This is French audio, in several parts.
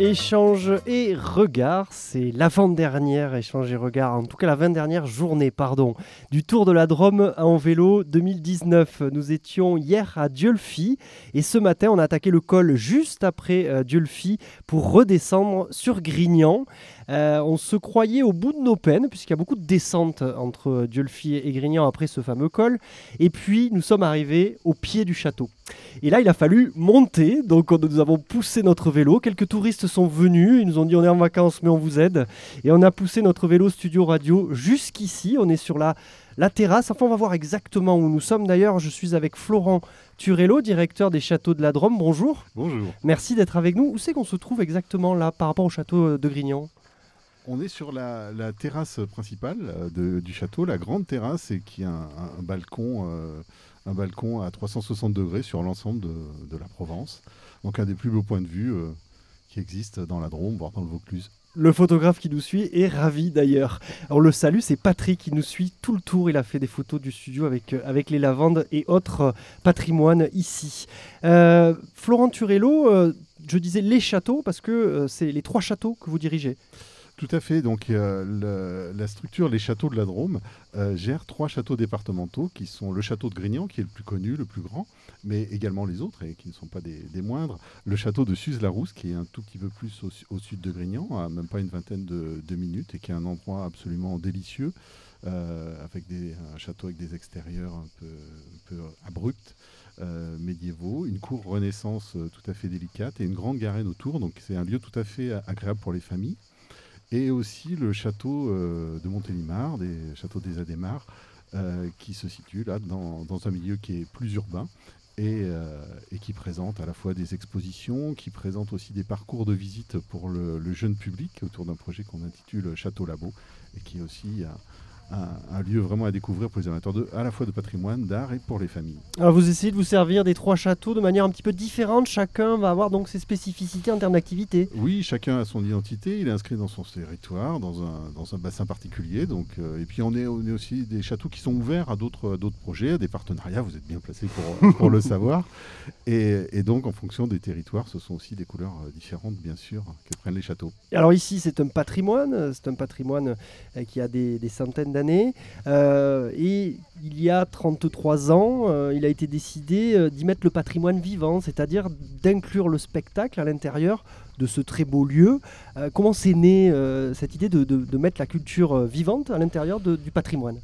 Échange et regard, c'est l'avant-dernière échange et regard, en tout cas la 20 dernière journée, pardon, du Tour de la Drôme en vélo 2019. Nous étions hier à Diolfi et ce matin on a attaqué le col juste après euh, Diolfi pour redescendre sur Grignan. Euh, on se croyait au bout de nos peines, puisqu'il y a beaucoup de descentes entre Diolfi et Grignan après ce fameux col. Et puis, nous sommes arrivés au pied du château. Et là, il a fallu monter, donc nous avons poussé notre vélo. Quelques touristes sont venus, ils nous ont dit on est en vacances, mais on vous aide. Et on a poussé notre vélo studio radio jusqu'ici. On est sur la, la terrasse. Enfin, on va voir exactement où nous sommes. D'ailleurs, je suis avec Florent Turello, directeur des châteaux de la Drôme. Bonjour. Bonjour. Merci d'être avec nous. Où c'est qu'on se trouve exactement là par rapport au château de Grignan? On est sur la, terrasse principale euh, du château, la grande terrasse, et qui a un, balcon, euh, un balcon à 360 degrés sur l'ensemble de, la Provence. Donc un des plus beaux points de vue euh, qui existent dans la Drôme, voire dans le Vaucluse. Le photographe qui nous suit est ravi d'ailleurs. On le salue, c'est Patrick qui nous suit tout le tour. Il a fait des photos du studio avec, avec les lavandes et autres patrimoines ici. Florent Turello, je disais les châteaux parce que c'est les trois châteaux que vous dirigez. Tout à fait. Donc, la structure Les Châteaux de la Drôme euh, gère trois châteaux départementaux qui sont le château de Grignan, qui est le plus connu, le plus grand, mais également les autres et qui ne sont pas des, moindres. Le château de Suse-la-Rousse, qui est un tout petit peu plus au, sud de Grignan, à même pas une vingtaine de, minutes, et qui est un endroit absolument délicieux, euh, avec des, un château avec des extérieurs un peu, abrupts. Euh, médiévaux, une cour renaissance tout à fait délicate et une grande garenne autour. Donc c'est un lieu tout à fait agréable pour les familles et aussi le château euh, de Montélimar, des châteaux des Adémars, euh, qui se situe là dans, un milieu qui est plus urbain euh, et, qui présente à la fois des expositions, qui présente aussi des parcours de visite pour le, le jeune public autour d'un projet qu'on intitule Château Labo et qui est aussi un, lieu vraiment à découvrir pour les amateurs de, à la fois de patrimoine, d'art et pour les familles. Alors vous essayez de vous servir des trois châteaux de manière un petit peu différente. Chacun va avoir donc ses spécificités en termes d'activité. Oui, chacun a son identité. Il est inscrit dans son territoire, dans un, dans un bassin particulier. Donc, euh, et puis on est, on est aussi des châteaux qui sont ouverts à d'autres, d'autres projets, à des partenariats. Vous êtes bien placé pour, pour le savoir. Et, et, donc en fonction des territoires, ce sont aussi des couleurs euh, différentes, bien sûr, que prennent les châteaux. Alors ici, c'est un patrimoine. C'est un patrimoine euh, qui a des, des centaines d'années. Euh, et il y a 33 ans, euh, il a été décidé euh, d'y mettre le patrimoine vivant, c'est-à-dire d'inclure le spectacle à l'intérieur de ce très beau lieu. comment s'est née cette idée de, mettre la culture vivante à l'intérieur du patrimoine?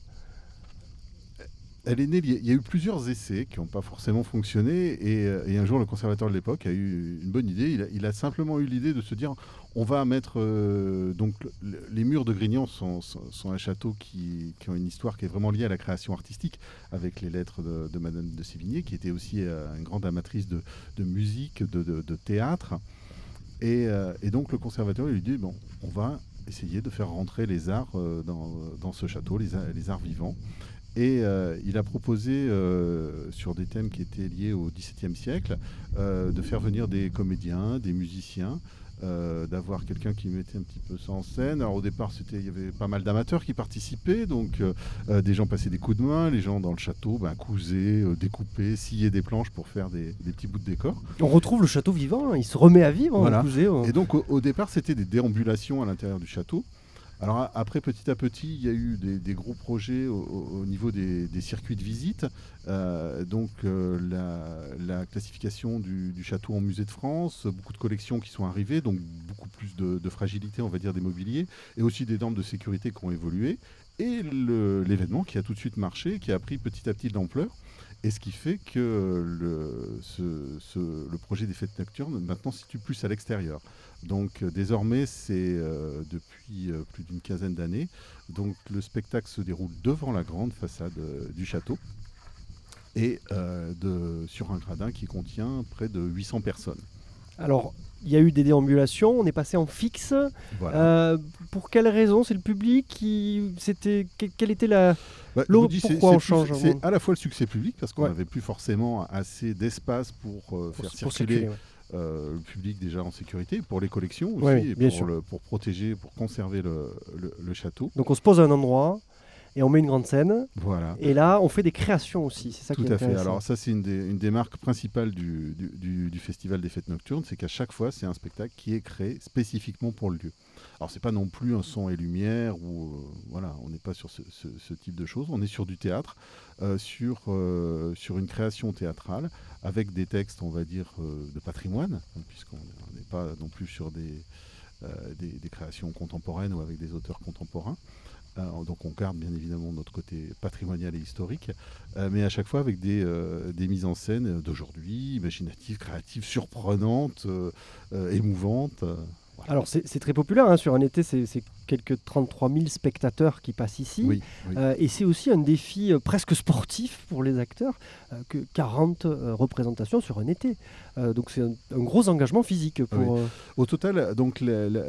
Elle est née, il y a eu plusieurs essais qui n'ont pas forcément fonctionné et, un jour le conservateur de l'époque a eu une bonne idée. il a simplement eu l'idée de se dire on va mettre euh, donc les murs de Grignan sont, un château qui, ont une histoire qui est vraiment liée à la création artistique avec les lettres de, Madame de Sévigné qui était aussi euh, une grande amatrice de, musique, de, théâtre. Euh, et, donc le conservateur lui dit on va essayer de faire rentrer les arts dans, ce château, les, arts vivants. Et il a proposé, sur des thèmes qui étaient liés au XVIIe siècle, de faire venir des comédiens, des musiciens, euh, d'avoir quelqu'un qui mettait un petit peu ça en scène. Alors au départ, c'était, il y avait pas mal d'amateurs qui participaient, donc euh, euh, des gens passaient des coups de main, les gens dans le château ben, cousaient, découpaient, sciaient des planches pour faire des, petits bouts de décor. On retrouve le château vivant, hein. il se remet à vivre. Hein, Et donc au, départ, c'était des déambulations à l'intérieur du château. Alors après, petit à petit, il y a eu des, gros projets au, niveau des, circuits de visite. Euh, donc euh, la, classification du, château en musée de France, beaucoup de collections qui sont arrivées, donc beaucoup plus de, fragilité, on va dire, des mobiliers, et aussi des normes de sécurité qui ont évolué. Et l'événement qui a tout de suite marché, qui a pris petit à petit de l'ampleur. Et ce qui fait que le, projet des fêtes nocturnes maintenant se situe plus à l'extérieur. Donc euh, désormais, c'est euh, depuis euh, plus d'une quinzaine d'années. Donc le spectacle se déroule devant la grande façade du château et sur un gradin qui contient près de 800 personnes. Alors, il y a eu des déambulations, on est passé en fixe. pour quelle raison? C'est le public qui. C'était quelle était la. Bah, pourquoi on change C'est à la fois le succès public parce qu'on n'avait plus forcément assez d'espace pour, faire circuler. Euh, le public déjà en sécurité, pour les collections aussi, pour, pour, protéger, pour conserver le, château. Donc on se pose à un endroit, et on met une grande scène. Voilà. Et là, on fait des créations aussi. C'est ça Tout qui est à fait. Alors ça, c'est une des, une des marques principales du, du- du- du Festival des Fêtes Nocturnes, c'est qu'à chaque fois, c'est un spectacle qui est créé spécifiquement pour le lieu. Alors c'est pas non plus un son et lumière, ou euh, voilà, on n'est pas sur ce, ce- ce type de choses. On est sur du théâtre, euh, sur, euh, sur une création théâtrale, avec des textes, on va dire, de patrimoine, hein, puisqu'on on n'est pas non plus sur des, des, des créations contemporaines ou avec des auteurs contemporains. Euh, donc on garde bien évidemment notre côté patrimonial et historique, euh, mais à chaque fois avec des, euh, des mises en scène d'aujourd'hui, imaginatives, créatives, surprenantes, émouvantes. voilà. Alors, c'est très populaire. hein, Sur un été, c'est quelques 33 000 spectateurs qui passent ici. oui, oui. Euh, et c'est aussi un défi euh, presque sportif pour les acteurs, euh, que 40 euh, représentations sur un été. Donc c'est un, un gros engagement physique pour... Au total, donc la, la-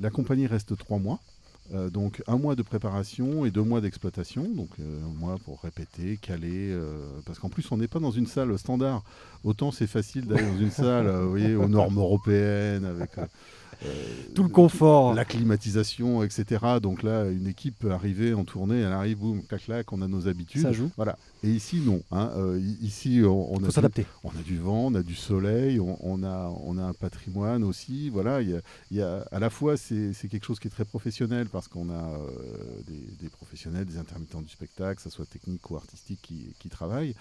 la compagnie reste trois mois. Euh, donc un mois de préparation et deux mois d'exploitation, donc euh, un mois pour répéter, caler, euh, parce qu'en plus on n'est pas dans une salle standard. Autant c'est facile d'aller dans une salle, vous voyez, aux normes européennes avec tout le confort. la climatisation, etc. Donc là, une équipe peut arriver en tournée, elle arrive, boum, clac, clac, on a nos habitudes. Ça joue. Voilà. Et ici, non. hein. Euh, ici, on, a du- s'adapter. on a du vent, on a du soleil, on, on a, on a un patrimoine aussi. Voilà, il y a, il y a- à la fois, c'est c'est quelque chose qui est très professionnel parce qu'on a euh, des, des professionnels, des intermittents du spectacle, que ce soit technique ou artistique, qui, qui travaillent.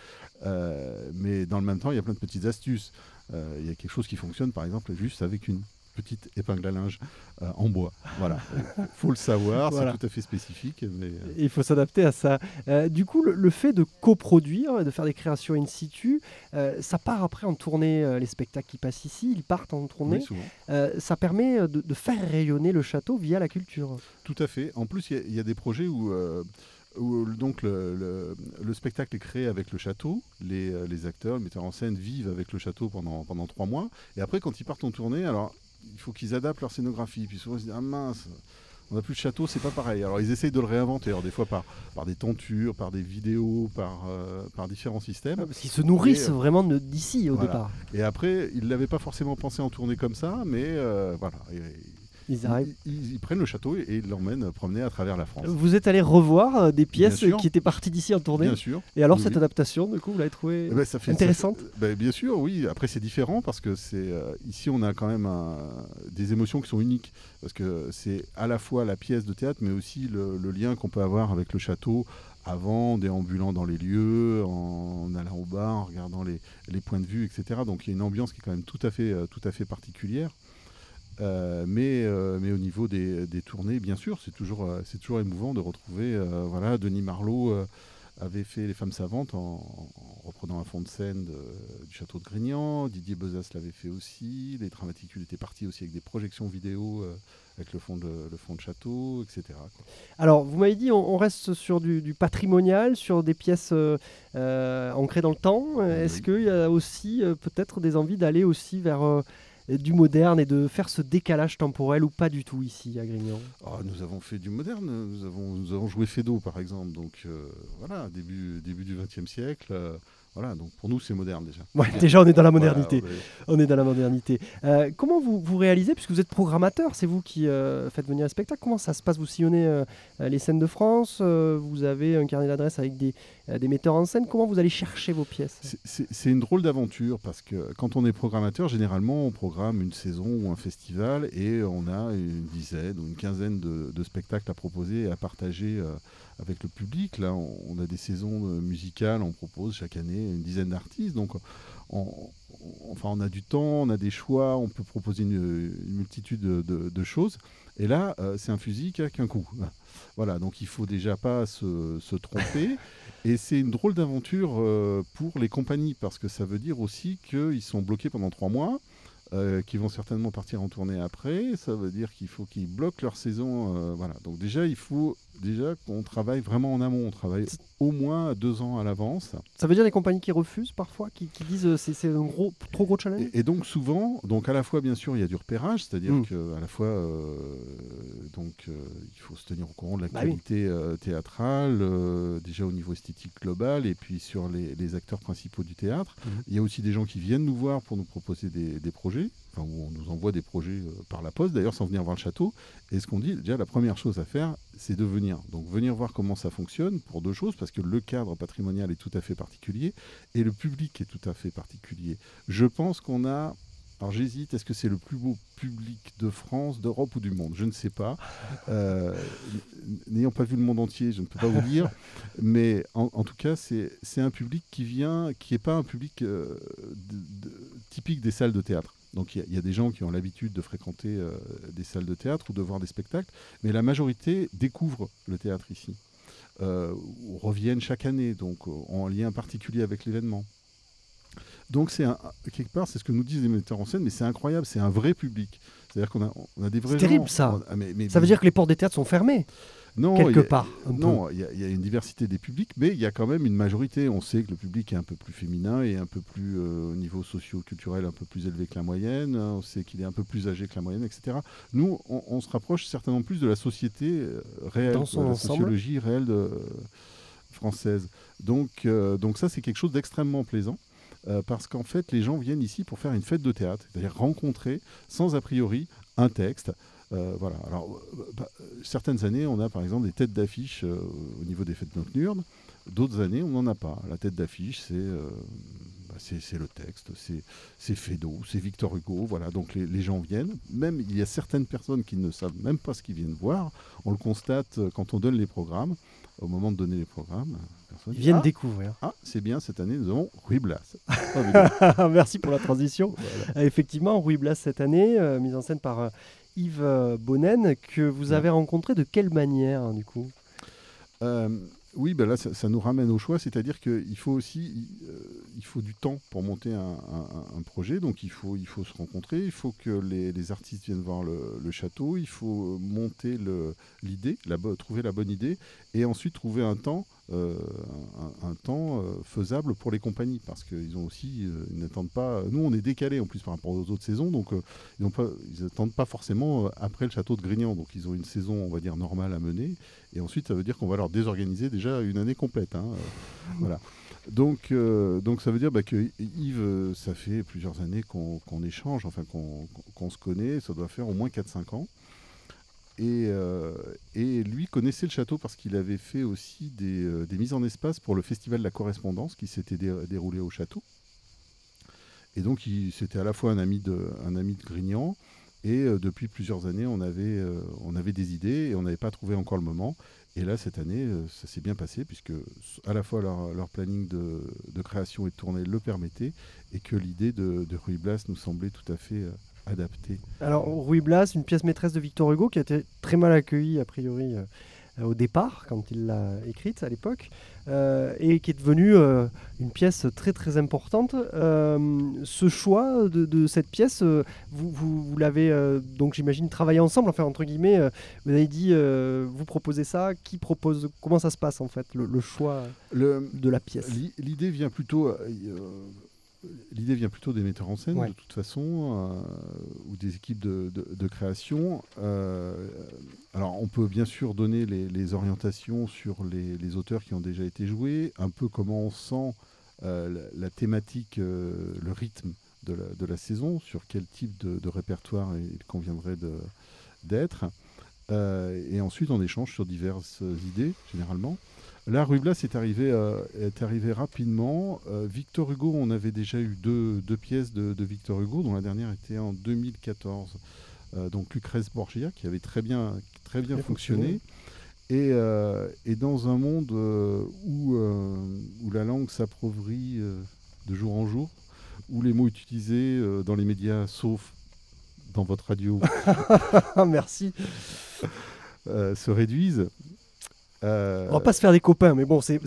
Euh, mais dans le même temps, il y a plein de petites astuces. Euh, il y a quelque chose qui fonctionne, par exemple, juste avec une petite épingle à linge euh, en bois. Voilà, il faut le savoir, Voilà. c'est tout à fait spécifique. Mais, euh, Il faut s'adapter à ça. Euh, du coup, le, le fait de coproduire, et de faire des créations in situ, ça part après en tournée. les spectacles qui passent ici, ils partent en tournée. oui, ça permet de, de faire rayonner le château via la culture. Tout à fait. En plus, il y a- il y, a des projets où, où, donc le, le- le spectacle est créé avec le château. Les, les acteurs, les metteurs en scène vivent avec le château pendant, pendant trois mois. Et après, quand ils partent en tournée, alors il faut qu'ils adaptent leur scénographie. Puis souvent, ils se disent Ah mince, on n'a plus de château, c'est pas pareil. Alors ils essayent de le réinventer. Alors des fois par, par des tentures, par des vidéos, par, euh, par différents systèmes. Parce qu'ils se nourrissent Et, euh, vraiment d'ici au voilà. départ. Et après, ils ne l'avaient pas forcément pensé en tournée comme ça, mais euh, voilà. Et- Ils arrivent. ils, ils- ils prennent le château et, et ils l'emmènent promener à travers la France. Vous êtes allé revoir euh, des pièces sûr. qui étaient parties d'ici en tournée. Bien sûr. Et alors Oui, cette oui. adaptation, du coup, vous l'avez trouvée Eh ben, ça fait- intéressante ça fait- ben, Bien sûr, oui. Après, c'est différent parce que c'est euh, ici, on a quand même un- des émotions qui sont uniques parce que c'est à la fois la pièce de théâtre, mais aussi le, le lien qu'on peut avoir avec le château avant, en déambulant dans les lieux, en, allant au bar, en regardant les, les points de vue, etc. Donc, il y a une ambiance qui est quand même tout à fait, euh, tout à fait particulière. Euh, mais, euh, mais au niveau des, des tournées, bien sûr, c'est toujours, euh, c'est toujours émouvant de retrouver. voilà, Denis Marlowe euh, avait fait Les Femmes Savantes en, en reprenant un fond de scène de- du château de Grignan. Didier Bezas l'avait fait aussi. Les Dramaticules étaient partis aussi avec des projections vidéo avec le fond, de, le fond de château, etc. quoi. Alors, vous m'avez dit, on, on reste sur du, du patrimonial, sur des pièces euh, ancrées dans le temps. Est-ce Oui. qu'il y a aussi euh, peut-être des envies d'aller aussi vers du moderne et de faire ce décalage temporel ou pas du tout ici à Grignan? Ah, nous avons fait du moderne. Nous avons, nous avons joué Fédo, par exemple. Donc euh, voilà, début, début du XXe siècle. euh, voilà, donc pour nous, c'est moderne déjà. Ouais, déjà, on est dans la Voilà, modernité. on est- On est dans la modernité. Euh, comment vous, vous réalisez, puisque vous êtes programmateur, c'est vous qui euh, faites venir les spectacles, comment ça se passe? Vous sillonnez euh, euh, les scènes de France, euh, vous avez un carnet d'adresses avec des, euh, des metteurs en scène, comment vous allez chercher vos pièces? C'est- une drôle d'aventure parce que quand on est programmateur, généralement, on programme une saison ou un festival et on a une dizaine ou une quinzaine de, de spectacles à proposer et à partager euh, avec le public. Là, on, a des saisons euh, musicales, on propose chaque année une dizaine d'artistes. Donc, on, on- enfin, on a du temps, on a des choix, on peut proposer une, une multitude de, de- de choses. Et là, euh, c'est un fusil qui a qu'un coup. Voilà, donc il faut déjà pas se, se tromper. Et c'est une drôle d'aventure euh, pour les compagnies, parce que ça veut dire aussi qu'ils sont bloqués pendant trois mois, euh, qu'ils vont certainement partir en tournée après. Ça veut dire qu'il faut qu'ils bloquent leur saison. euh, voilà. Donc déjà, il faut déjà qu'on travaille vraiment en amont. On travaille au moins deux ans à l'avance. Ça veut dire des compagnies qui refusent parfois, qui, qui disent euh, c'est un gros, trop gros challenge? Et, et donc souvent, donc à la fois bien sûr il y a du repérage, c'est-à-dire Mm. que à la fois euh, donc euh, il faut se tenir au courant de Bah oui. l'actualité théâtrale, déjà au niveau esthétique global et puis sur les, les acteurs principaux du théâtre. Mhm. Il y a aussi des gens qui viennent nous voir pour nous proposer des, des projets, enfin où on nous envoie des projets euh, par la poste d'ailleurs sans venir voir le château. Et ce qu'on dit déjà la première chose à faire, c'est de venir venir. Donc venir voir comment ça fonctionne pour deux choses, parce que le cadre patrimonial est tout à fait particulier et le public est tout à fait particulier. Je pense qu'on a alors j'hésite, est-ce que c'est le plus beau public de France, d'Europe ou du monde? Je ne sais pas. Euh, n'ayant pas vu le monde entier, je ne peux pas vous dire. Mais en, tout cas, c'est un public qui vient, qui n'est pas un public euh, typique des salles de théâtre. Donc il y, a des gens qui ont l'habitude de fréquenter euh, des salles de théâtre ou de voir des spectacles, mais la majorité découvre le théâtre ici, ou reviennent chaque année, donc en lien particulier avec l'événement. Donc c'est quelque part, c'est ce que nous disent les metteurs en scène, mais c'est incroyable, c'est un vrai public. C'est-à-dire qu'on a, on a des vrais. C'est terrible ça. Ah, ça veut dire que les portes des théâtres sont fermées. Non, quelque part. non, il y, a une diversité des publics, mais il y a quand même une majorité. On sait que le public est un peu plus féminin et un peu plus euh, au niveau socio-culturel un peu plus élevé que la moyenne. On sait qu'il est un peu plus âgé que la moyenne, etc. Nous, on, se rapproche certainement plus de la société euh, réelle, de la sociologie réelle de, française. Donc, euh, donc ça, c'est quelque chose d'extrêmement plaisant. Euh, parce qu'en fait, les gens viennent ici pour faire une fête de théâtre, c'est-à-dire rencontrer sans a priori un texte. Euh, voilà. Alors, euh, bah, certaines années, on a par exemple des têtes d'affiche au niveau des fêtes nocturnes. D'autres années, on n'en a pas. La tête d'affiche, c'est bah, c'est le texte, c'est Fédo, c'est Victor Hugo. Voilà. Donc les, les, gens viennent. Même il y a certaines personnes qui ne savent même pas ce qu'ils viennent voir. On le constate quand on donne les programmes. Au moment de donner les programmes, ils viennent ah, découvrir. Ah, c'est bien, cette année, nous avons Ruy Blas. Merci pour la transition. Euh, effectivement, Ruy Blas, cette année, euh, mise en scène par euh, Yves Bonnen, que vous avez rencontré de quelle manière, du coup? Oui, ben là, ça, nous ramène au choix, c'est-à-dire qu'il faut aussi, il faut du temps pour monter un, projet, donc il faut, il faut se rencontrer, il faut que les, artistes viennent voir le, château, il faut monter l'idée, trouver la bonne idée, et ensuite trouver un temps euh, un, temps euh, faisable pour les compagnies parce qu'ils ont aussi euh, ils n'attendent pas nous on est décalé en plus par rapport aux autres saisons donc ils n'attendent pas forcément après le château de Grignan donc ils ont une saison on va dire normale à mener et ensuite ça veut dire qu'on va leur désorganiser déjà une année complète hein, voilà donc, donc ça veut dire bah, que Yves, ça fait plusieurs années qu'on échange, enfin qu'on se connaît, ça doit faire au moins 4-5 ans. Euh, et, lui connaissait le château parce qu'il avait fait aussi euh, des, mises en espace pour le festival de la correspondance qui s'était déroulé au château. Et donc c'était à la fois un ami de, Grignan et euh, depuis plusieurs années on avait, on avait des idées et on n'avait pas trouvé encore le moment. Et là cette année ça s'est bien passé puisque à la fois leur, planning de, création et de tournée le permettait et que l'idée de, de Ruy Blas nous semblait tout à fait adapté. Alors, Ruy Blas, une pièce maîtresse de Victor Hugo qui a été très mal accueillie, a priori, euh, au départ, quand il l'a écrite à l'époque, euh, et qui est devenue euh, une pièce très très importante. ce choix de, cette pièce, vous, vous, l'avez donc, j'imagine, travaillé ensemble, enfin, entre guillemets, vous avez dit, vous proposez ça, qui propose, comment ça se passe en fait, le, choix de la pièce? L'idée vient plutôt L'idée vient plutôt des metteurs en scène, de toute façon, euh, ou des équipes de, création. Euh, alors, on peut bien sûr donner les, orientations sur les, auteurs qui ont déjà été joués, un peu comment on sent euh, la, thématique, le rythme de la, saison, sur quel type de, répertoire il conviendrait d'être. et ensuite, on échange sur diverses idées, généralement. Là, Rublas est arrivé, euh, est arrivé rapidement. Euh, Victor Hugo, on avait déjà eu deux, pièces de, Victor Hugo, dont la dernière était en 2014. Euh, donc Lucrèce Borgia, qui avait très bien, très bien fonctionné. Et, dans un monde où, où la langue s'appauvrit de jour en jour, où les mots utilisés dans les médias, sauf dans votre radio, merci, se réduisent. Euh... On va pas se faire des copains, mais bon, c'est,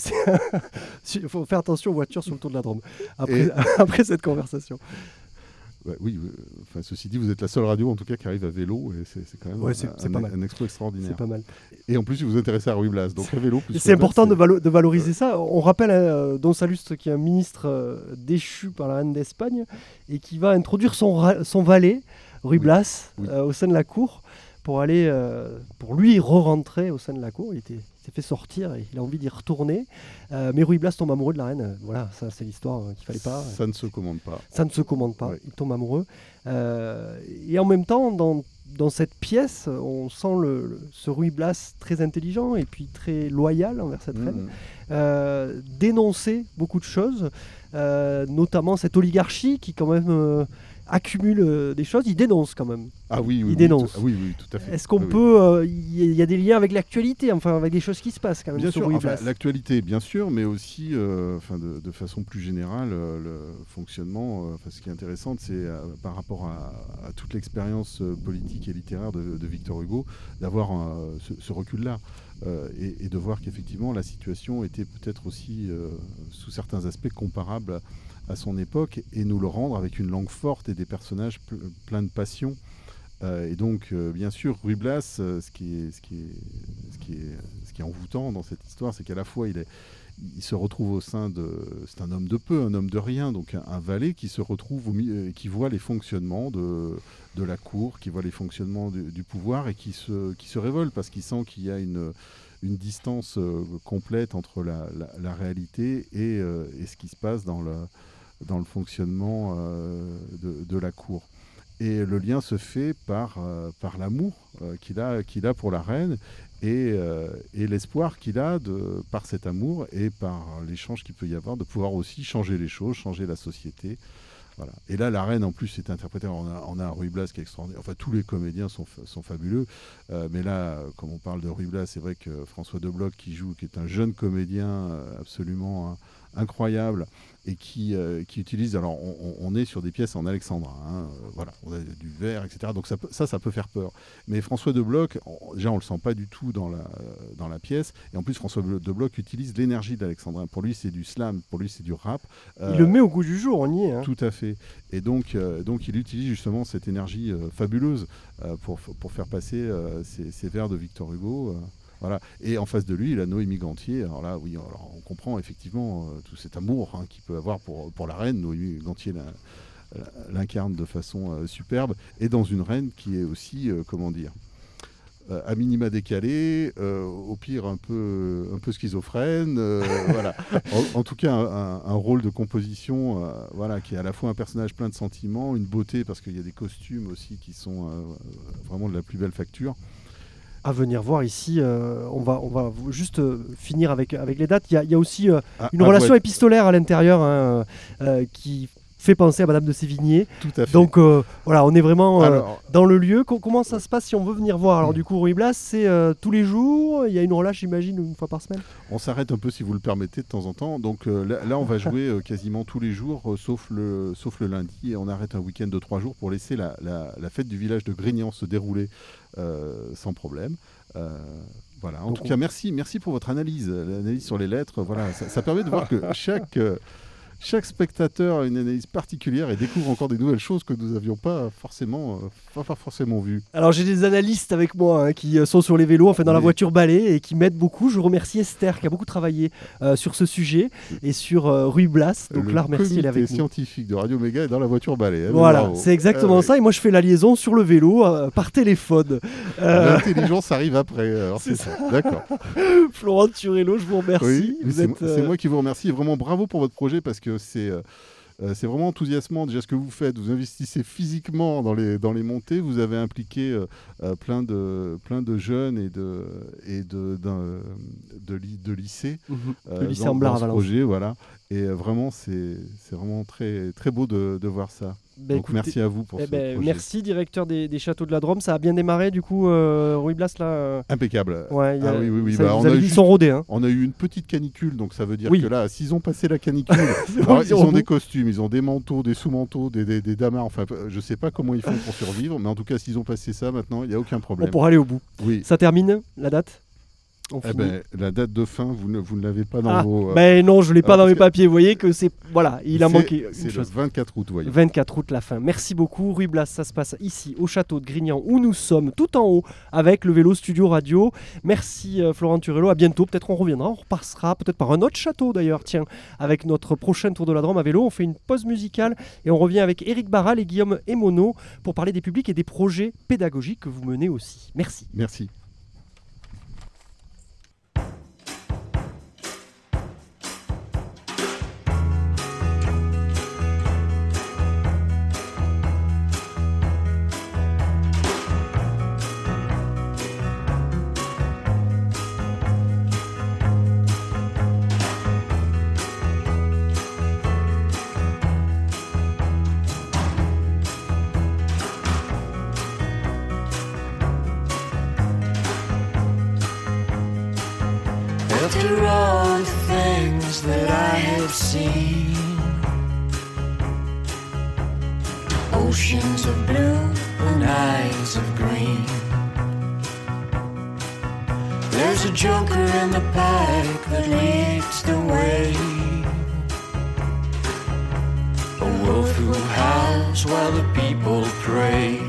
il faut faire attention aux voitures sur le tour de la Drôme après, après cette conversation. oui, enfin, ceci dit, vous êtes la seule radio en tout cas qui arrive à vélo et c'est, quand même un, exploit extraordinaire. C'est pas mal. Et en plus, vous vous intéressez à Ruy Blas, donc à vélo. c'est important de, de, valoriser ça. On rappelle euh, Don Salustre qui est un ministre euh, déchu par la reine d'Espagne et qui va introduire son, son valet, Ruy Blas, euh, au sein de la cour pour aller, euh, pour lui re-rentrer au sein de la cour. Il était s'est fait sortir et il a envie d'y retourner. Euh, mais Ruy Blas tombe amoureux de la reine. Voilà, ça c'est l'histoire qu'il fallait pas. Ça ne se commande pas. Ça ne se commande pas. Il tombe amoureux. Euh, et en même temps, dans dans cette pièce, on sent le, ce Ruy Blas très intelligent et puis très loyal envers cette reine, Mhm. euh, dénoncer beaucoup de choses, notamment cette oligarchie qui quand même accumule euh, des choses. Il dénonce quand même. Ah oui, oui, Il dénonce. ah oui, oui, tout à fait. Est-ce qu'on oui. peut... euh, Il y, a des liens avec l'actualité, enfin avec des choses qui se passent quand même Bien sûr, enfin, l'actualité, bien sûr, mais aussi, euh, enfin, de, de façon plus générale, euh, le fonctionnement. enfin, ce qui est intéressant, c'est par rapport à, à toute l'expérience politique et littéraire de, de Victor Hugo, d'avoir ce, ce recul-là euh, et, et de voir qu'effectivement la situation était peut-être aussi, euh, sous certains aspects, comparable à son époque, et nous le rendre avec une langue forte et des personnages ple- pleins de passion. Euh, et donc, euh, bien sûr, Ruy Blas, euh, ce, qui est, ce, qui est, ce, qui est, ce qui est envoûtant dans cette histoire, c'est qu'à la fois, il, est, il se retrouve au sein de... C'est un homme de peu, un homme de rien, donc un, valet qui se retrouve, qui voit les fonctionnements de, de la cour, qui voit les fonctionnements du, pouvoir et qui se, qui se révolte parce qu'il sent qu'il y a une, une distance complète entre la, la- la réalité et, et ce qui se passe dans le, dans le fonctionnement euh, de, de la cour. Et le lien se fait par, euh, par l'amour euh, qu'il a, qu'il a pour la reine et, et l'espoir qu'il a de, par cet amour et par l'échange qu'il peut y avoir de pouvoir aussi changer les choses, changer la société. Voilà. Et là, la reine, en plus, est interprétée. On a, on a un Ruy Blas qui est extraordinaire. Enfin, tous les comédiens sont, sont fabuleux. Mais là, comme on parle de Ruy Blas, c'est vrai que François Debloc, qui joue, qui est un jeune comédien absolument hein, incroyable et qui, euh, qui utilise. Alors, on, est sur des pièces en alexandrin. hein, euh, voilà, on a du verre, etc. Donc ça, ça, ça peut faire peur. Mais François Debloc, on- déjà, on le sent pas du tout dans la, dans la pièce. Et en plus, François Debloc utilise l'énergie d'alexandrin. Pour lui, c'est du slam. Pour lui, c'est du rap. Il Euh, le met au goût du jour, on y est. hein. tout à fait. Et donc, euh, donc il utilise justement cette énergie euh, fabuleuse euh, pour, pour faire passer euh, ces, ces vers de Victor Hugo. Voilà. Et en face de lui, il a Noémie Gantier. Alors là, oui, alors on comprend effectivement euh, tout cet amour hein, qu'il peut avoir pour, pour la reine. Noémie Gantier l'incarne de façon euh, superbe. Et dans une reine qui est aussi, euh, comment dire, à minima décalée, euh, au pire un peu, un peu schizophrène. euh, voilà. En, en tout cas, un, un rôle de composition euh, voilà, qui est à la fois un personnage plein de sentiments, une beauté, parce qu'il y a des costumes aussi qui sont vraiment de la plus belle facture. À venir voir ici. euh, on, va, on va juste euh, finir avec, avec les dates. Il y a, il y a aussi euh, Ah, une ah, relation ouais, épistolaire à l'intérieur hein, qui fait penser à Madame de Sévigné. tout à fait. Donc euh, voilà, on est vraiment euh, Alors, dans le lieu. Co- comment ça se passe si on veut venir voir? Alors du coup, Ruy Blas, c'est euh, tous les jours. Il y a une relâche, j'imagine, une fois par semaine? on s'arrête un peu si vous le permettez de temps en temps. Donc là, là, on va jouer quasiment tous les jours, sauf, le, sauf le lundi. Et on arrête un week-end de trois jours pour laisser la, la- la fête du village de Grignan se dérouler sans problème. Voilà. En Donc tout on- cas, merci, merci pour votre analyse, l'analyse sur les lettres. Voilà, ça, ça permet de voir que chaque chaque spectateur a une analyse particulière et découvre encore des nouvelles choses que nous n'avions pas forcément, euh, pas, forcément vues. Alors j'ai des analystes avec moi hein, qui euh, sont sur les vélos, enfin dans la voiture balai et qui m'aident beaucoup. Je remercie Esther qui a beaucoup travaillé euh, sur ce sujet et sur euh, Ruy Blas. Donc le là, remercie, elle est nous. scientifique de Radio Méga est dans la voiture balai. hein, Voilà, c'est exactement Ah, ça. Et moi, je fais la liaison sur le vélo par téléphone. Euh, L'intelligence arrive après. C'est ça. D'accord. Florent Turello, je vous remercie. Oui, c'est êtes, moi- moi qui vous remercie. Vraiment bravo pour votre projet parce que c'est. euh, euh, c'est vraiment enthousiasmant déjà ce que vous faites. Vous investissez physiquement dans les, dans les montées. Vous avez impliqué euh, plein, de, plein de jeunes et de, et de, d'un- de, ly- de lycées. mhm, euh, lycée dans, Amblard dans ce projet. Voilà. Et euh, vraiment, c'est vraiment très, très beau de, de voir ça. Donc écoutez, merci à vous pour eh ce ben, projet. merci, directeur des, des châteaux de la Drôme. Ça a bien démarré, du coup, euh, Ruy Blas, là. euh, Impeccable. ouais, a- Ah oui, oui, oui, ça- bah, vous on avez a eu. Hein. On a eu une petite canicule, donc ça veut dire Oui. que là, s'ils ont passé la canicule, alors, ils ont des costumes, ils ont des manteaux, des sous-manteaux, des, des, des damas, enfin, euh, je sais pas comment ils font pour survivre, mais en tout cas, s'ils ont passé ça, maintenant, il n'y a aucun On problème. pourra aller au bout. Oui. Ça termine, la date On Eh ben, la date de fin, vous ne, vous ne l'avez pas dans Ah, vos. euh, Ben non, je l'ai pas alors, dans mes que- papiers. Vous voyez que c'est. Voilà, il a manqué C'est le chose. 24 août, voyez. 24 août, la fin. Merci beaucoup. Ruy Blas, ça se passe ici, au château de Grignan, où nous sommes, tout en haut, avec le vélo studio radio. Merci euh, Florent Turello. À bientôt. Peut-être on reviendra. On repassera peut-être par un autre château d'ailleurs. Tiens, avec notre prochain tour de la Drôme à vélo. On fait une pause musicale et on revient avec Eric Barral et Guillaume Emono pour parler des publics et des projets pédagogiques que vous menez aussi. Merci. Merci. After all the things that I have seen, oceans of blue and eyes of green. There's a joker in the pack that leads the way. A wolf who howls while the people pray.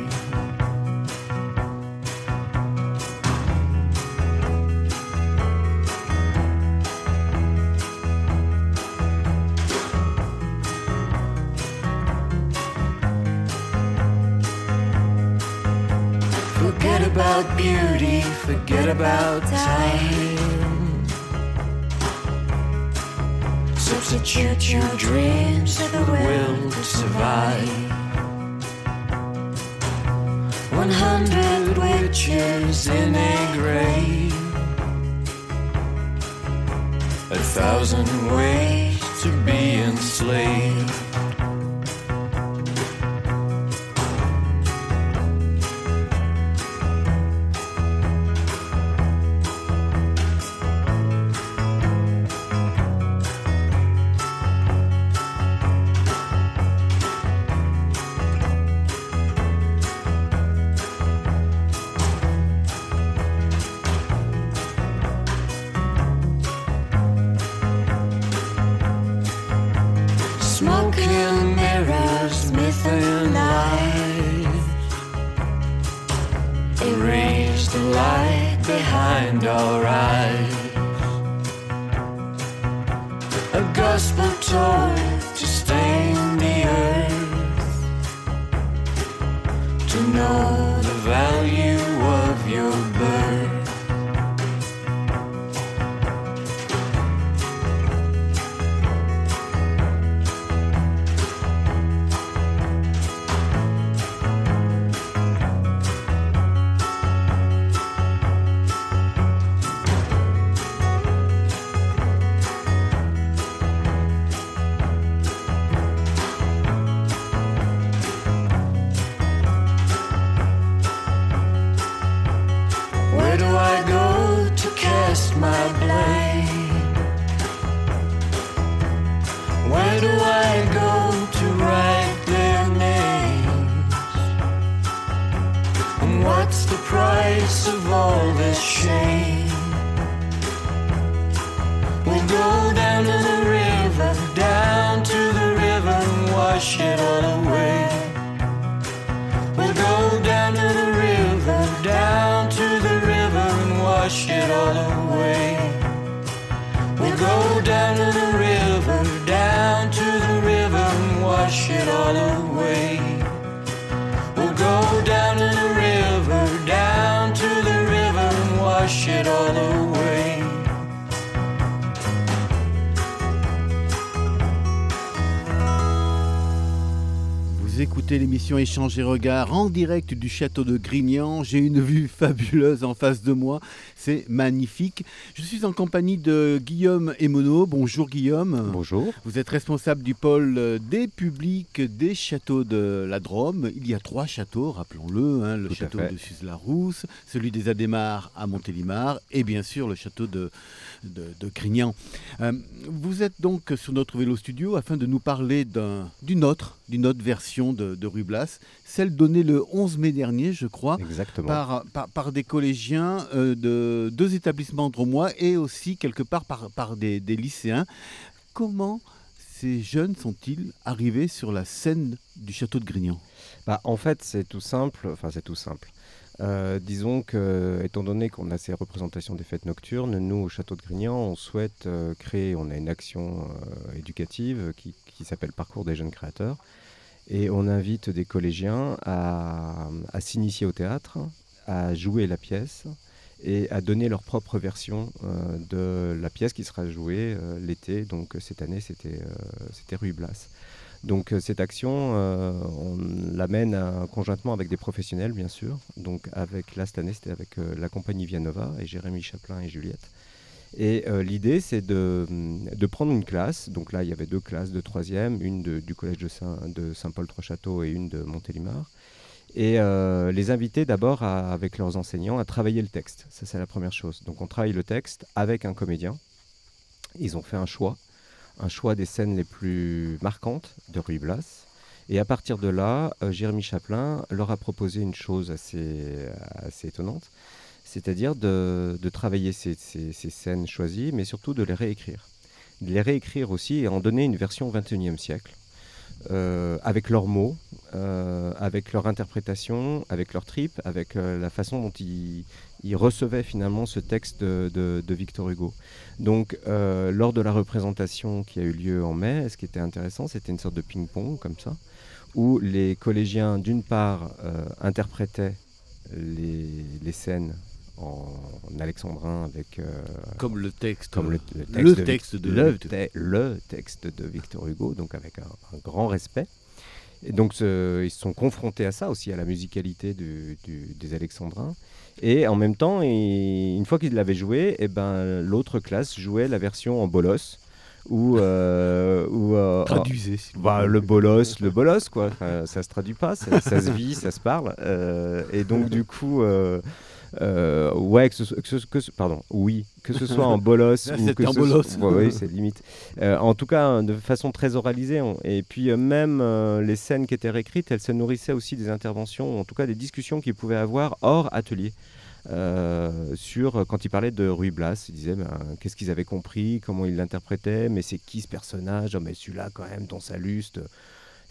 Thousand ways to be enslaved. What's the price of all this shame? We'll go down to the river, down to the river and wash it all away. We'll go down to the river, down to the river and wash it all away. We'll go down to the river, down to the river and wash it all away. Vous écoutez l'émission Échange et Regard en direct du château de Grignan. J'ai une vue fabuleuse en face de moi. C'est magnifique. Je suis en compagnie de Guillaume Emono. Bonjour Guillaume. Bonjour. Vous êtes responsable du pôle des publics des châteaux de la Drôme. Il y a trois châteaux, rappelons-le. hein, le Tout château de Suse-la-Rousse, celui des Adémars à Montélimar et bien sûr le château de, de, de Grignan. Euh, vous êtes donc sur notre vélo studio afin de nous parler d'un- d'une autre, d'une autre version de, de Rue Blas, celle donnée le 11 mai dernier, je crois, Exactement. par, par, par des collégiens euh, de deux établissements drômois et aussi quelque part par, par des, des lycéens. Comment ces jeunes sont-ils arrivés sur la scène du château de Grignan? Bah, en fait, c'est tout simple. Enfin, c'est tout simple. Euh, disons que, étant donné qu'on a ces représentations des fêtes nocturnes, nous, au Château de Grignan, on souhaite euh, créer, on a une action euh, éducative qui, qui s'appelle Parcours des jeunes créateurs. Et on invite des collégiens à, s'initier au théâtre, à jouer la pièce et à donner leur propre version euh, de la pièce qui sera jouée euh, l'été. Donc cette année, c'était euh, Rue Blas. Donc euh, cette action, euh, on l'amène euh, conjointement avec des professionnels, bien sûr. Donc avec là cette année, c'était avec euh, la compagnie Vianova et Jérémy Chaplin et Juliette. Et euh, l'idée, c'est de, de prendre une classe. Donc là, il y avait deux classes de troisième, une du collège de Saint- de Saint-Paul-Trois-Châteaux et une de Montélimar. Et euh, les inviter d'abord, avec leurs enseignants, à travailler le texte. Ça, c'est la première chose. Donc on travaille le texte avec un comédien. Ils ont fait un choix. un choix des scènes les plus marquantes de Ruy Blas. Et à partir de là, euh, Jérémy Chaplin leur a proposé une chose assez, assez étonnante, c'est-à-dire de, travailler ces, scènes choisies, mais surtout de les réécrire. De les réécrire aussi et en donner une version au XXIe siècle, euh, avec leurs mots, euh, avec leur interprétation, avec leur trip, avec euh, la façon dont ils, recevaient finalement ce texte de, Victor Hugo. Donc, lors de la représentation qui a eu lieu en mai, ce qui était intéressant, c'était une sorte de ping-pong comme ça, où les collégiens, d'une part, interprétaient les scènes en, alexandrin avec euh, Comme le texte. comme le, le le de texte de le, Victor- te- le texte de Victor Hugo, donc avec un, un grand respect. Et donc ce- ils se sont confrontés à ça aussi, à la musicalité du- du- des Alexandrins. Et en même temps, une fois qu'ils l'avaient joué, et ben, l'autre classe jouait la version en bolos. Ou, euh, ou, euh, Traduisez. vous bah, le bolos, le bolos, quoi. Enfin, ça se traduit pas, ça, ça se vit, ça se parle. Euh, et donc, du coup, euh, ouais, que ce, que ce- que ce- pardon, oui, que ce soit en bolos ou que en ce bolos. soit- ouais, oui, c'est limite. Euh, en tout cas, de façon très oralisée. on- et puis, euh, même les scènes qui étaient réécrites, elles se nourrissaient aussi des interventions, en tout cas des discussions qu'ils pouvaient avoir hors atelier. euh, sur quand il parlait de Ruy Blas, il disait ben, qu'est-ce qu'ils avaient compris, comment ils l'interprétaient, mais c'est qui ce personnage? Oh, mais celui-là quand même dans sa luste,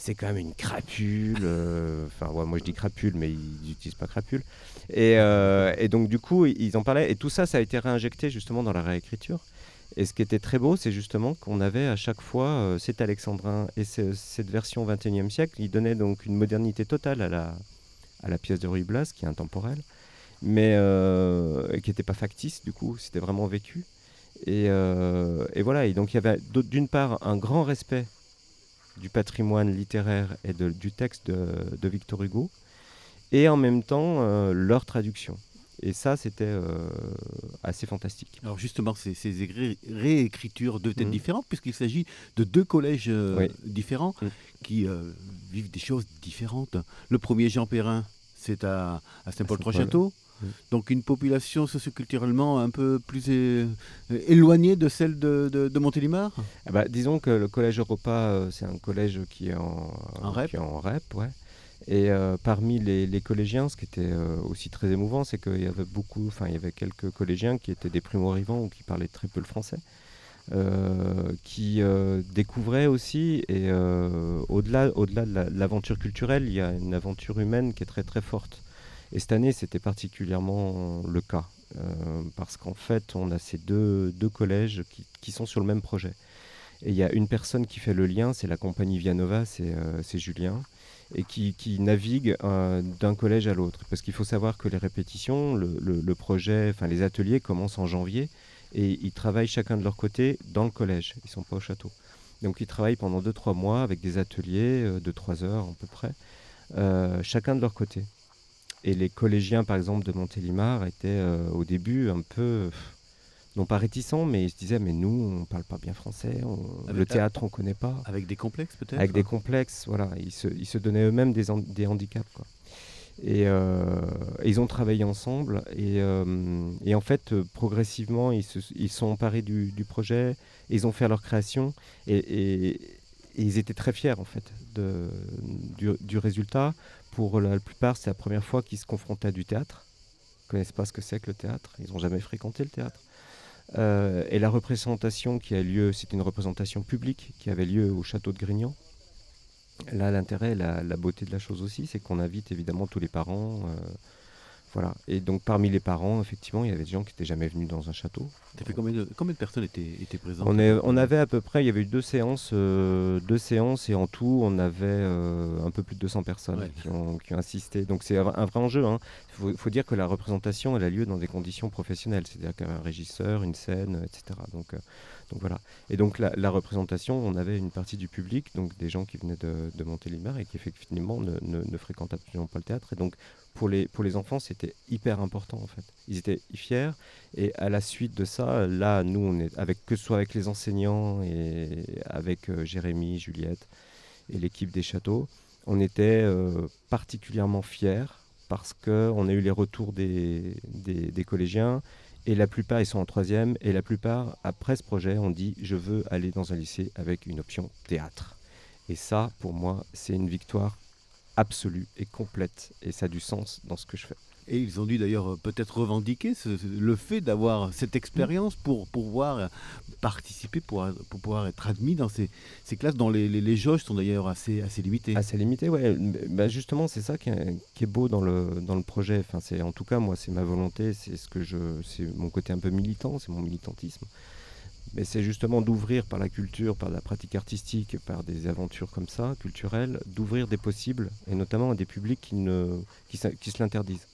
c'est quand même une crapule. euh, Enfin, moi je dis crapule, mais ils n'utilisent pas crapule. Et, euh, et donc du coup, ils en parlaient. Et tout ça, ça a été réinjecté justement dans la réécriture. Et ce qui était très beau, c'est justement qu'on avait à chaque fois euh, cet alexandrin et ce- cette version 21e siècle. Il donnait donc une modernité totale à la, à la pièce de Ruy Blas, qui est intemporelle, mais euh, qui n'était pas factice du coup, c'était vraiment vécu. Et, voilà, et donc il y avait d'une part un grand respect du patrimoine littéraire et de- du texte de, de Victor Hugo, et en même temps euh, leur traduction. Et ça, c'était euh, assez fantastique. Alors justement, ces, ces réécritures doivent être Mhm. différentes puisqu'il s'agit de deux collèges euh, Oui. différents Mhm. qui euh, vivent des choses différentes. Le premier, Jean Perrin, c'est à, à Saint-Paul-Trois-Châteaux. Donc une population socioculturellement un peu plus é- éloignée de celle de, de- de Montélimar? Ah bah, disons que le collège Europa, euh, c'est un collège qui est en, En REP. qui est en REP, ouais. Et euh, parmi les, les collégiens, ce qui était euh, aussi très émouvant, c'est qu'il y avait beaucoup, enfin il y avait quelques collégiens qui étaient des primo-arrivants ou qui parlaient très peu le français, euh, qui euh, découvraient aussi, et euh, au-delà, au-delà de la- de l'aventure culturelle, il y a une aventure humaine qui est très très forte. Et cette année, c'était particulièrement le cas, euh, parce qu'en fait, on a ces deux, collèges qui, sont sur le même projet. Et il y a une personne qui fait le lien, c'est la compagnie Vianova, c'est euh, Julien, et qui, navigue euh, d'un collège à l'autre. Parce qu'il faut savoir que les répétitions, le, projet, enfin les ateliers commencent en janvier, et ils travaillent chacun de leur côté dans le collège, ils ne sont pas au château. Donc ils travaillent pendant 2-3 mois avec des ateliers de 3 heures à peu près, chacun de leur côté. Et les collégiens, par exemple, de Montélimar étaient euh, au début un peu, non pas réticents, mais ils se disaient, mais nous, on parle pas bien français, on- le théâtre, on connaît pas. Avec des complexes peut-être Avec des complexes, voilà. Ils se, ils se donnaient eux-mêmes des, han- des handicaps, quoi. Et, euh, et ils ont travaillé ensemble. Et, euh, et en fait, euh, progressivement, ils se ils sont emparés du, du projet. et ils ont fait leur création. Et, et- et ils étaient très fiers, en fait, de, du, du résultat. Pour la, plupart, c'est la première fois qu'ils se confrontaient à du théâtre. Ils ne connaissent pas ce que c'est que le théâtre. Ils n'ont jamais fréquenté le théâtre. Euh, et la représentation qui a lieu, c'est une représentation publique qui avait lieu au château de Grignan. Là, l'intérêt, la, la beauté de la chose aussi, c'est qu'on invite évidemment tous les parents. euh, voilà. Et donc, parmi les parents, effectivement, il y avait des gens qui n'étaient jamais venus dans un château. Fait combien de, combien de personnes étaient, étaient présentes On, est- on avait à peu près, il y avait eu deux séances, euh, deux séances et en tout, on avait euh, un peu plus de 200 personnes Ouais. qui, ont, qui ont assisté. Donc c'est un, un vrai enjeu. Il faut, faut dire que la représentation, elle a lieu dans des conditions professionnelles, c'est-à-dire qu'un régisseur, une scène, etc. Donc, euh, donc voilà. Et donc la, représentation, on avait une partie du public, donc des gens qui venaient de, Montélimar et qui effectivement ne, ne, fréquentent absolument pas le théâtre. Et donc pour les, enfants, c'était hyper important en fait. Ils étaient fiers. Et à la suite de ça, là, nous, avec que ce soit avec les enseignants et avec euh, Jérémy, Juliette et l'équipe des châteaux, on était euh, particulièrement fiers parce que on a eu les retours des, des, collégiens Et la plupart, ils sont en troisième. Et la plupart, après ce projet, on dit je veux aller dans un lycée avec une option théâtre. Et ça, pour moi, c'est une victoire absolue et complète. Et ça a du sens dans ce que je fais. Et ils ont dû d'ailleurs peut-être revendiquer le fait d'avoir cette expérience pour pouvoir participer, pour, pouvoir être admis dans ces, classes dont les, les, jauges sont d'ailleurs assez, assez limitées. Assez limité, ouais. Bah, justement, c'est ça qui est, beau dans le, dans le projet. Enfin, en tout cas, moi, c'est ma volonté, c'est, ce mon côté un peu militant, c'est mon militantisme. Mais c'est justement d'ouvrir par la culture, par la pratique artistique, par des aventures comme ça, culturelles, d'ouvrir des possibles, et notamment à des publics qui, ne, qui, se l'interdisent.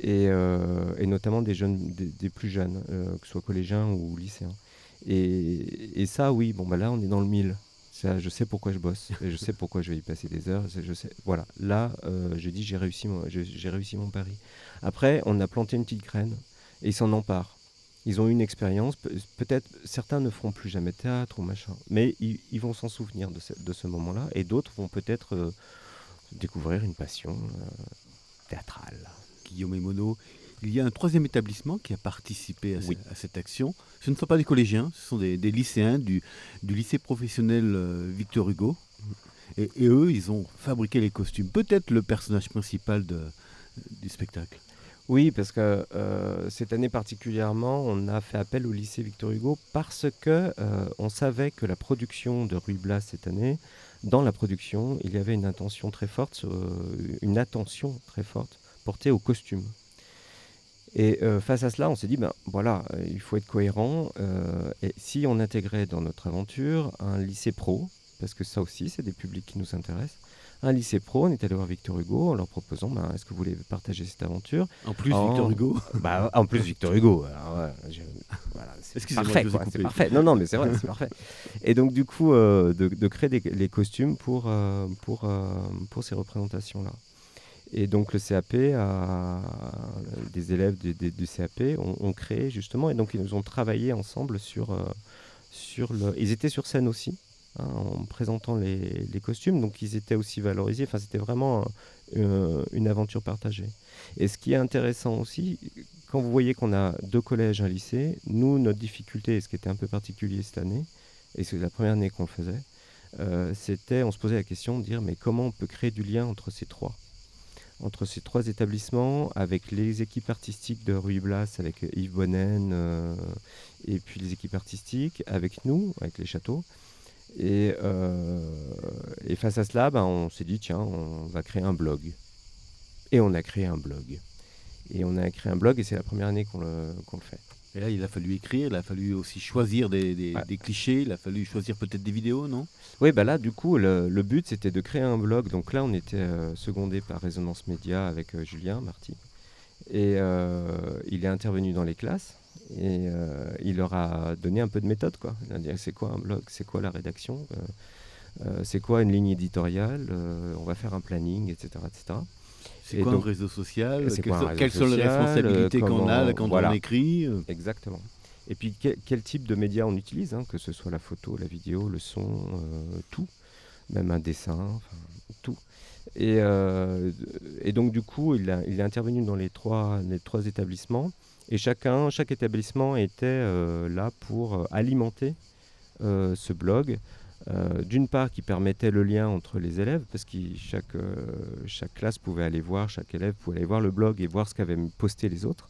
Et, euh, et notamment des jeunes, des plus jeunes, euh, que ce soit collégiens ou lycéens. Et, ça, oui, bon, bah là, on est dans le mille. Ça, je sais pourquoi je bosse, et je sais pourquoi je vais y passer des heures. voilà, là, euh, je dis j'ai réussi, mon- j'ai réussi mon pari. Après, on a planté une petite graine et ils s'en emparent. Ils ont eu une expérience. pe- Peut-être certains ne feront plus jamais théâtre ou machin, mais ils, vont s'en souvenir de ce, moment-là, et d'autres vont peut-être euh, découvrir une passion euh, théâtrale. Guillaume et Monod, il y a un troisième établissement qui a participé à, ce- Oui. à cette action. Ce ne sont pas des collégiens, ce sont des, des lycéens du, du lycée professionnel euh, Victor Hugo. Et, et eux, ils ont fabriqué les costumes. Peut-être le personnage principal de- du spectacle. Oui, parce que euh, cette année particulièrement, on a fait appel au lycée Victor Hugo parce que euh, on savait que la production de Ruy Blas cette année, dans la production, il y avait une intention très forte, euh, une attention très forte portée aux costumes. Et euh, face à cela, on s'est dit, ben voilà, euh, il faut être cohérent. euh, et si on intégrait dans notre aventure un lycée pro, parce que ça aussi, c'est des publics qui nous intéressent, un lycée pro, on est allé voir Victor Hugo en leur proposant, ben, est-ce que vous voulez partager cette aventure? En plus. Victor Hugo. bah, en plus, Victor Hugo. alors, ouais, je- voilà, c'est parfait, c'est parfait. Non, non, mais c'est vrai, c'est parfait. Et donc, du coup, euh, de, de créer des- les costumes pour, pour, pour ces représentations-là. Et donc, le CAP, des élèves du, CAP ont, ont créé justement, et donc ils ont travaillé ensemble sur, euh, sur le. Ils étaient sur scène aussi. hein, en présentant les, les costumes, donc ils étaient aussi valorisés. Enfin, c'était vraiment euh, une aventure partagée. Et ce qui est intéressant aussi, quand vous voyez qu'on a deux collèges, un lycée, nous, notre difficulté, et ce qui était un peu particulier cette année, et c'est la première année qu'on le faisait, euh, c'était, on se posait la question de dire, mais comment on peut créer du lien entre ces trois? Entre ces trois établissements, avec les équipes artistiques de Rue Blas, avec Yves Bonnen, euh, et puis les équipes artistiques, avec nous, avec les châteaux. Et, euh, face à cela, ben, on s'est dit, tiens, on va créer un blog. Et on a créé un blog. Et on a créé un blog et c'est la première année qu'on le, qu'on le fait. Et là, il a fallu écrire, il a fallu aussi choisir des, des- Ouais. des clichés, il a fallu choisir peut-être des vidéos, non? Oui, bah là, du coup, le, le but, c'était de créer un blog. Donc là, on était euh, secondé par Résonance Média avec euh, Julien Marty. Et euh, il est intervenu dans les classes et il leur a donné un peu de méthode. Quoi. Il a dit c'est quoi un blog, c'est quoi la rédaction, c'est quoi une ligne éditoriale, on va faire un planning, etc. etc. C'est quoi donc- un réseau social? Quelles quoi un sont- réseau Quelles sont les responsabilités qu'on a quand voilà. on écrit? Exactement. Et puis quel, quel type de médias on utilise, hein, que ce soit la photo, la vidéo, le son, euh, tout, même un dessin, enfin, tout. Et, euh, et donc du coup, il, a, il est intervenu dans les trois, les trois établissements, et chacun, chaque établissement était euh, là pour alimenter ce blog. Euh, D'une part, qui permettait le lien entre les élèves, parce que chaque, euh, chaque classe pouvait aller voir, chaque élève pouvait aller voir le blog et voir ce qu'avaient posté les autres.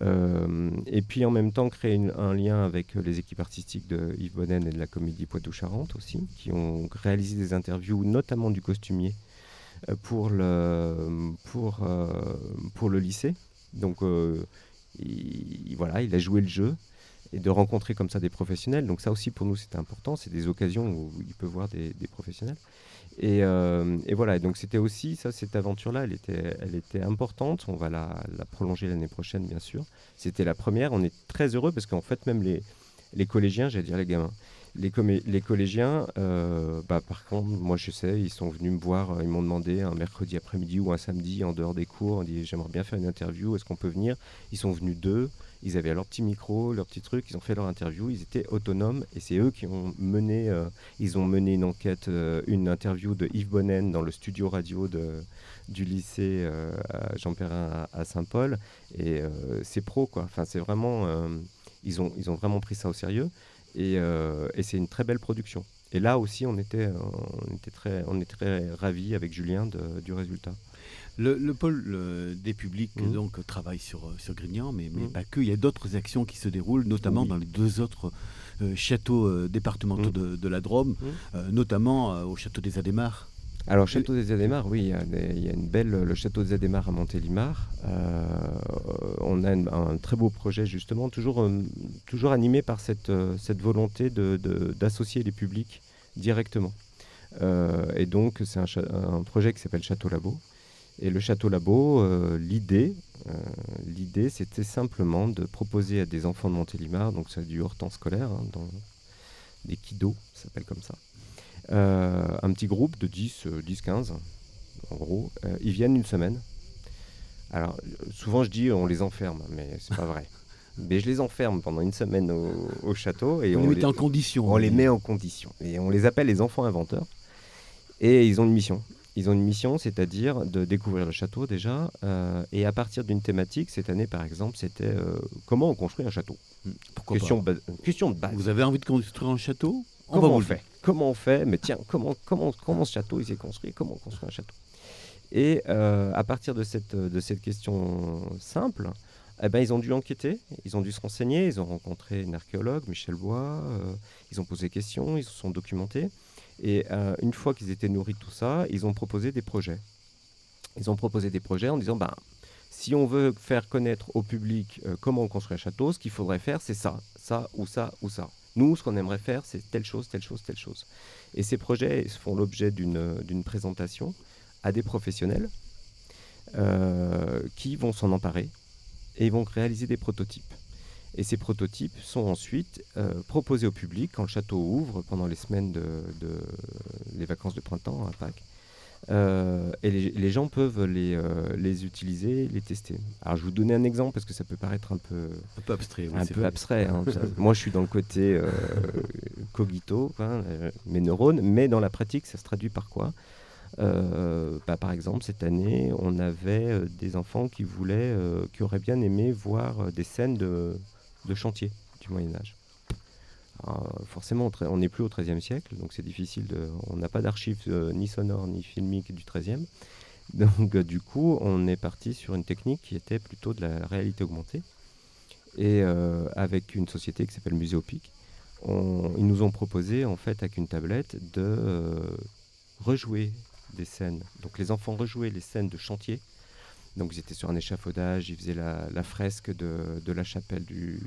Euh, et puis en même temps créer un lien avec les équipes artistiques de Yves Bonnen et de la comédie Poitou-Charentes aussi, qui ont réalisé des interviews, notamment du costumier, pour le, lycée. Donc il, voilà, il a joué le jeu et de rencontrer comme ça des professionnels. Donc ça aussi pour nous c'était important, c'est des occasions où il peut voir des, professionnels. Et, euh, voilà, donc c'était aussi ça, cette aventure-là, elle était, elle était importante. On va la, prolonger l'année prochaine, bien sûr. C'était la première. On est très heureux parce qu'en fait, même les, les collégiens, j'allais dire les gamins, les, les collégiens, euh, bah, par contre, moi je sais, ils sont venus me voir, euh, ils m'ont demandé un mercredi après-midi ou un samedi en dehors des cours, on dit j'aimerais bien faire une interview, est-ce qu'on peut venir? Ils sont venus deux, Ils avaient leur petit micro, leur petit truc, ils ont fait leur interview, ils étaient autonomes et c'est eux qui ont mené, euh, ils ont mené une enquête, euh, une interview de Yves Bonnen dans le studio radio du lycée euh, Jean Perrin à, Saint-Paul et c'est pro quoi. Enfin c'est vraiment, ils ont ils ont vraiment pris ça au sérieux et, et c'est une très belle production. Et là aussi on était on était très on était très ravis avec Julien du résultat. Le, le pôle des publics Mhm. donc travaille sur, euh, sur Grignan, mais, mais Mhm. pas que. Il y a d'autres actions qui se déroulent, notamment Oui. dans les deux autres euh, châteaux euh, départementaux Mhm. de, de la Drôme, euh, notamment au château des Adémars. Alors, château des Adémars, oui, il y, a des- il y a une belle, le château des Adémars à Montélimar. Euh, on a un très beau projet, justement, toujours, toujours animé par cette, cette volonté de- de- d'associer les publics directement. Euh, et donc, c'est un, un projet qui s'appelle Château Labo. Et le Château Labo, euh, l'idée, euh, l'idée, c'était simplement de proposer à des enfants de Montélimar, donc c'est du hors temps scolaire, hein, dans des kidos, ça s'appelle comme ça, euh, un petit groupe de 10, euh, 10 15, en gros. Ils viennent une semaine. Alors, souvent je dis on les enferme, mais c'est pas vrai. mais je les enferme pendant une semaine au, au château et on, on, les, met en condition. on les met en condition. Et on les appelle les enfants inventeurs. Et ils ont une mission. Ils ont une mission, c'est-à-dire de découvrir le château déjà. euh, et à partir d'une thématique, cette année par exemple, c'était euh, comment on construit un château. Pourquoi Question, pas ba- question de base. Vous avez envie de construire un château? On Comment on le fait Comment on fait? Mais tiens, comment, comment, comment ce château il s'est construit? Comment on construit un château? Et euh, à partir de cette, de cette question simple, eh ben, ils ont dû enquêter, ils ont dû se renseigner, ils ont rencontré une archéologue, Michel Bois, ils ont posé des questions, ils se sont documentés. Et euh, une fois qu'ils étaient nourris de tout ça, ils ont proposé des projets. Ils ont proposé des projets en disant, ben, si on veut faire connaître au public euh, comment on construit un château, ce qu'il faudrait faire, c'est ça, ça ou ça ou ça. Nous, ce qu'on aimerait faire, c'est telle chose, telle chose, telle chose. Et ces projets font l'objet d'une d'une présentation à des professionnels euh, qui vont s'en emparer et vont réaliser des prototypes. Et ces prototypes sont ensuite euh, proposés au public quand le château ouvre pendant les semaines de, de- les vacances de printemps à Pâques. Euh, et les, les gens peuvent les, euh, les utiliser, les tester. Alors je vais vous donner un exemple parce que ça peut paraître un peu, Un peu abstrait. oui, un peu vrai. abstrait. hein. Moi, je suis dans le côté euh, cogito, hein, mes neurones, mais dans la pratique, ça se traduit par quoi? Bah, Par exemple, cette année, on avait des enfants qui voulaient, qui auraient bien aimé voir des scènes de, de chantier du Moyen Âge. Alors, forcément, on n'est plus au XIIIe siècle, donc c'est difficile. De, on n'a pas d'archives euh, ni sonores ni filmiques du XIIIe. Donc, euh, du coup, on est parti sur une technique qui était plutôt de la réalité augmentée. Et euh, avec une société qui s'appelle Muséopic, ils nous ont proposé, en fait, avec une tablette, de euh, rejouer des scènes. Donc, les enfants rejouaient les scènes de chantier. Donc, ils étaient sur un échafaudage, ils faisaient la, la fresque de, de la chapelle du,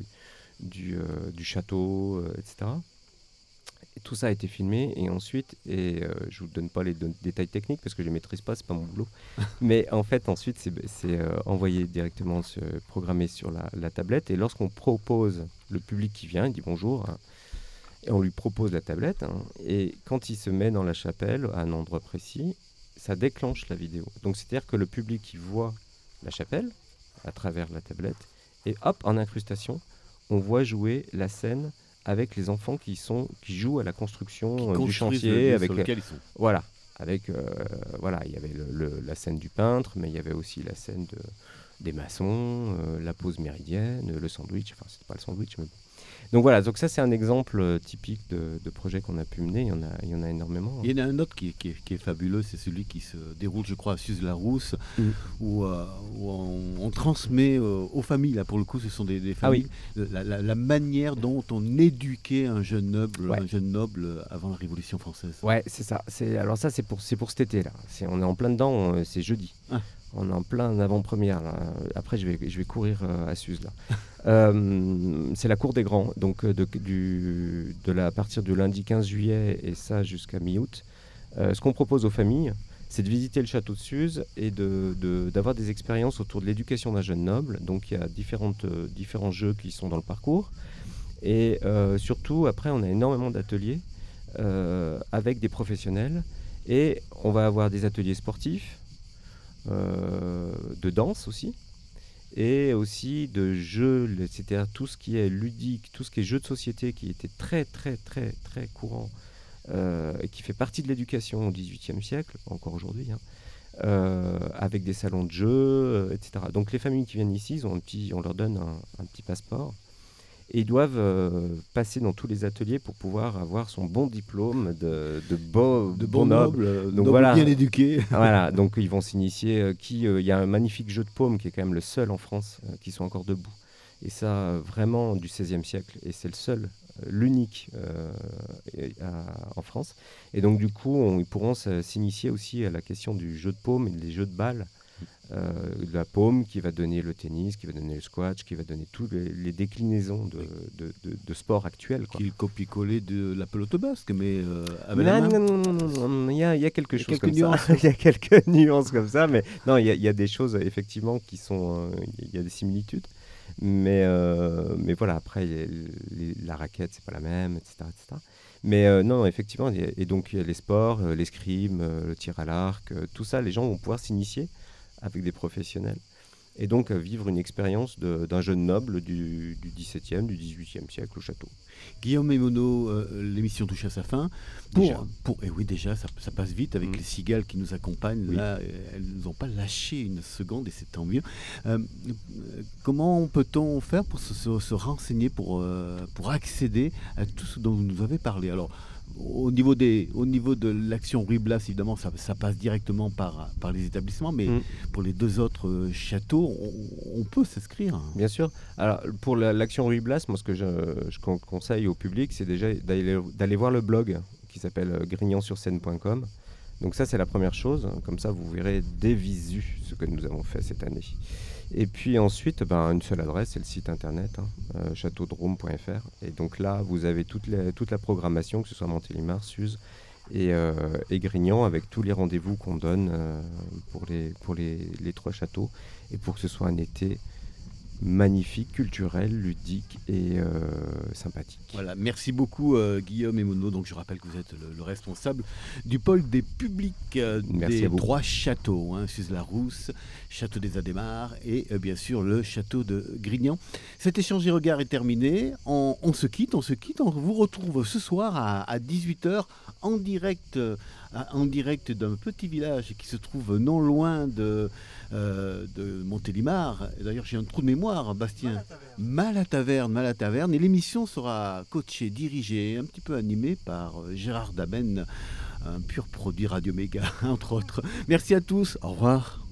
du, euh, du château, euh, etc. Et tout ça a été filmé et ensuite, et euh, je vous donne pas les détails techniques parce que je les maîtrise pas, c'est pas mon boulot. Mais en fait, ensuite, c'est c'est, euh, envoyé directement, se programmé sur la, la tablette. Et lorsqu'on propose le public qui vient, il dit bonjour, hein, et on lui propose la tablette. hein, et quand il se met dans la chapelle à un endroit précis, ça déclenche la vidéo. Donc c'est-à-dire que le public qui voit la chapelle à travers la tablette, et hop, en incrustation, on voit jouer la scène avec les enfants qui sont qui jouent à la construction euh, du chantier avec sur lequel ils sont. voilà avec euh, voilà il y avait le- le- la scène du peintre mais il y avait aussi la scène de, des maçons euh, la pause méridienne le sandwich enfin c'était pas le sandwich mais bon. Donc voilà donc ça c'est un exemple euh, typique de, de projet qu'on a pu mener il y en a il y en a énormément Il y en a un autre qui est, qui est- qui est fabuleux, c'est celui qui se déroule, je crois, à Suze-la-Rousse, Mm. où, euh, où on, on transmet euh, aux familles, là pour le coup, ce sont des, des Ah oui. familles, la, la- la manière dont on éduquait un jeune noble, Ouais. un jeune noble avant la Révolution française. Ouais, c'est ça. C'est alors ça, c'est pour pour cet été là. C'est on est en plein dedans. C'est jeudi. Ah. On est en plein avant-première. Après, je vais je vais courir euh, à Suse. Euh, c'est la cour des grands. Donc euh, de du de la à partir du lundi 15 juillet et ça jusqu'à mi-août. Euh, ce qu'on propose aux familles, c'est de visiter le château de Suse et de de- d'avoir des expériences autour de l'éducation d'un jeune noble. Donc il y a différentes différents jeux qui sont dans le parcours. Et surtout, après, on a énormément d'ateliers avec des professionnels. Et on va avoir des ateliers sportifs, de danse aussi. et aussi de jeux, c'est-à-dire tout ce qui est ludique, tout ce qui est jeux de société qui était très très très très courant euh, et qui fait partie de l'éducation au XVIIIe siècle, encore aujourd'hui, hein, euh, avec des salons de jeux, euh, etc. Donc les familles qui viennent ici, on leur donne un petit passeport et ils doivent euh, passer dans tous les ateliers pour pouvoir avoir son bon diplôme de, de, beau, De bon noble. nobles, euh, Donc voilà. bien éduqués. Voilà, donc ils vont s'initier. euh, qui, euh, Il y a un magnifique jeu de paume qui est quand même le seul en France qui sont encore debout. Et ça, vraiment du XVIe siècle. Et c'est le seul, l'unique en France. Et donc du coup, on- ils pourront s'initier aussi à la question du jeu de paume et des jeux de balles. Euh, la paume qui va donner le tennis, qui va donner le squash, qui va donner toutes les, les déclinaisons de, de, de- de sport. Qui le copier-coller de la pelote basque, mais euh, avec Non, non, non, non, non, non, il y a, il y a quelque chose ça. il y a quelques nuances comme ça, mais non, il y a, il y a des choses effectivement qui sont, euh, il y a des similitudes, mais mais voilà, après les- la raquette c'est pas la même, etc., etc. Mais euh, non, effectivement, et donc les sports, l'escrime, le tir à l'arc, tout ça, les gens vont pouvoir s'initier avec des professionnels. Et donc euh, vivre une expérience d'un jeune noble du, du XVIIe, du XVIIIe siècle au château. Guillaume et Mono, euh, l'émission touche à sa fin. Pour, Déjà. pour, et oui, déjà, ça, ça passe vite avec Mm. les cigales qui nous accompagnent. Oui. Là, euh, elles nous ont pas lâché une seconde et c'est tant mieux. Euh, euh, comment peut-on faire pour se, se- se renseigner, pour, euh, pour accéder à tout ce dont vous nous avez parlé? Alors, au niveau, des, au niveau de l'action Rue Blas, évidemment, ça, ça passe directement par, par les établissements, mais Mm. pour les deux autres euh, châteaux, on, on peut s'inscrire. Bien sûr. Alors, pour la- l'action Rue Blas, moi, ce que je, je con- conseille au public, c'est déjà d'aller d'aller voir le blog qui s'appelle euh, grignansurscène.com. Donc ça, c'est la première chose. Comme ça, vous verrez des visus ce que nous avons fait cette année. Et puis ensuite, ben, une seule adresse, c'est le site internet, hein, euh, châteaudrome.fr. Et donc là, vous avez toute la, programmation, que ce soit Montélimar, Suse et, euh, Grignan, avec tous les rendez-vous qu'on donne euh, pour, les, pour les trois châteaux, et pour que ce soit un été magnifique, culturel, ludique et euh, sympathique. Voilà, merci beaucoup euh, Guillaume et Mono. Donc je rappelle que vous êtes le, le responsable du pôle des publics euh, des à trois châteaux, hein, Suze-la-Rousse, Château des Adémars et bien sûr le château de Grignan. Cet échange et regard est terminé. On, on se quitte, on se quitte. On vous retrouve ce soir à, 18h en direct, à- en direct d'un petit village qui se trouve non loin de, euh, de Montélimar. D'ailleurs, j'ai un trou de mémoire, Bastien. Mal à taverne, mal à taverne. Et l'émission sera coachée, dirigée, un petit peu animée par euh, Gérard Daben, un pur produit Radio Méga, entre autres. Merci à tous. Au revoir.